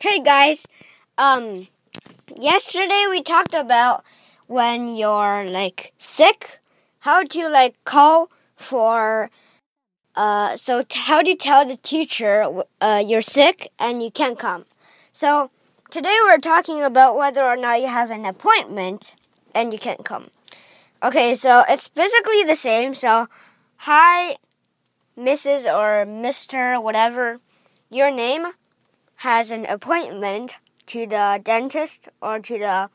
Hey guys, um, yesterday we talked about when you're like sick, how to like call for, uh, so how do you tell the teacher uh, you're sick and you can't come? So today we're talking about whether or not you have an appointment and you can't come. Okay, so it's basically the same. So, hi, Mrs. or Mr. whatever, your name has an appointment to the dentist or to the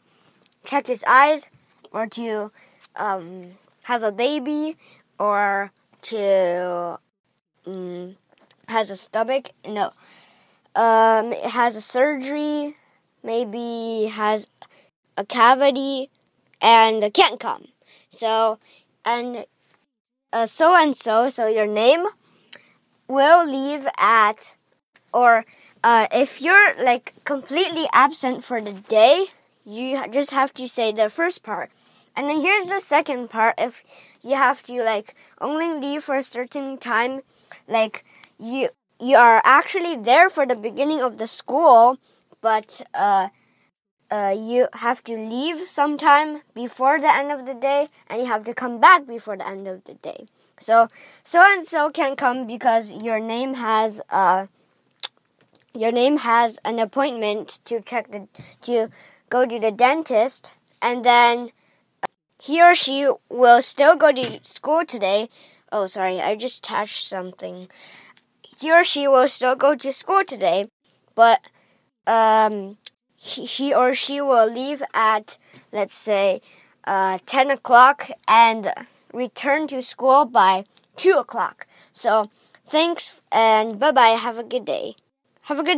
check his eyes or to um, have a baby or to um, has a stomach no. Um, has a surgery maybe has a cavity and can't come. So and uh, so and so so your name will leave at or uh, if you're like completely absent for the day, you just have to say the first part. And then here's the second part. If you have to like only leave for a certain time, like you you are actually there for the beginning of the school, but uh, uh, you have to leave sometime before the end of the day, and you have to come back before the end of the day. So so and so can come because your name has uh your name has an appointment to check the to go to the dentist and then he or she will still go to school today. Oh, sorry, I just touched something. He or she will still go to school today, but um, he, he or she will leave at, let's say, uh, 10 o'clock and return to school by 2 o'clock. So, thanks and bye bye. Have a good day. Have a good